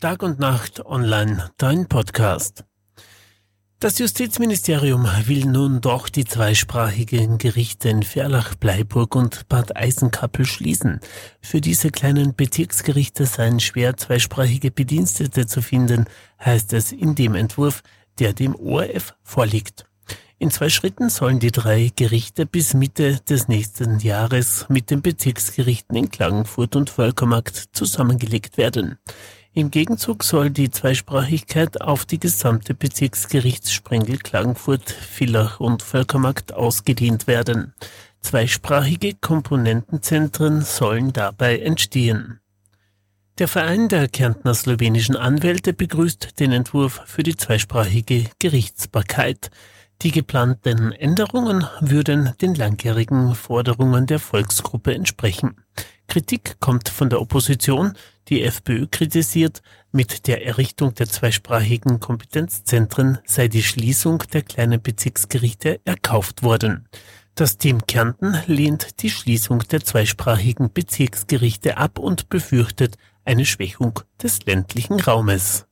Tag und Nacht online, dein Podcast. Das Justizministerium will nun doch die zweisprachigen Gerichte in Ferlach, Bleiburg und Bad Eisenkappel schließen. Für diese kleinen Bezirksgerichte seien schwer zweisprachige Bedienstete zu finden, heißt es in dem Entwurf, der dem ORF vorliegt. In zwei Schritten sollen die drei Gerichte bis Mitte des nächsten Jahres mit den Bezirksgerichten in Klagenfurt und Völkermarkt zusammengelegt werden. Im Gegenzug soll die Zweisprachigkeit auf die gesamte Bezirksgerichtssprengel Klagenfurt, Villach und Völkermarkt ausgedehnt werden. Zweisprachige Komponentenzentren sollen dabei entstehen. Der Verein der Kärntner slowenischen Anwälte begrüßt den Entwurf für die zweisprachige Gerichtsbarkeit. Die geplanten Änderungen würden den langjährigen Forderungen der Volksgruppe entsprechen. Kritik kommt von der Opposition. Die FPÖ kritisiert, mit der Errichtung der zweisprachigen Kompetenzzentren sei die Schließung der kleinen Bezirksgerichte erkauft worden. Das Team Kärnten lehnt die Schließung der zweisprachigen Bezirksgerichte ab und befürchtet eine Schwächung des ländlichen Raumes.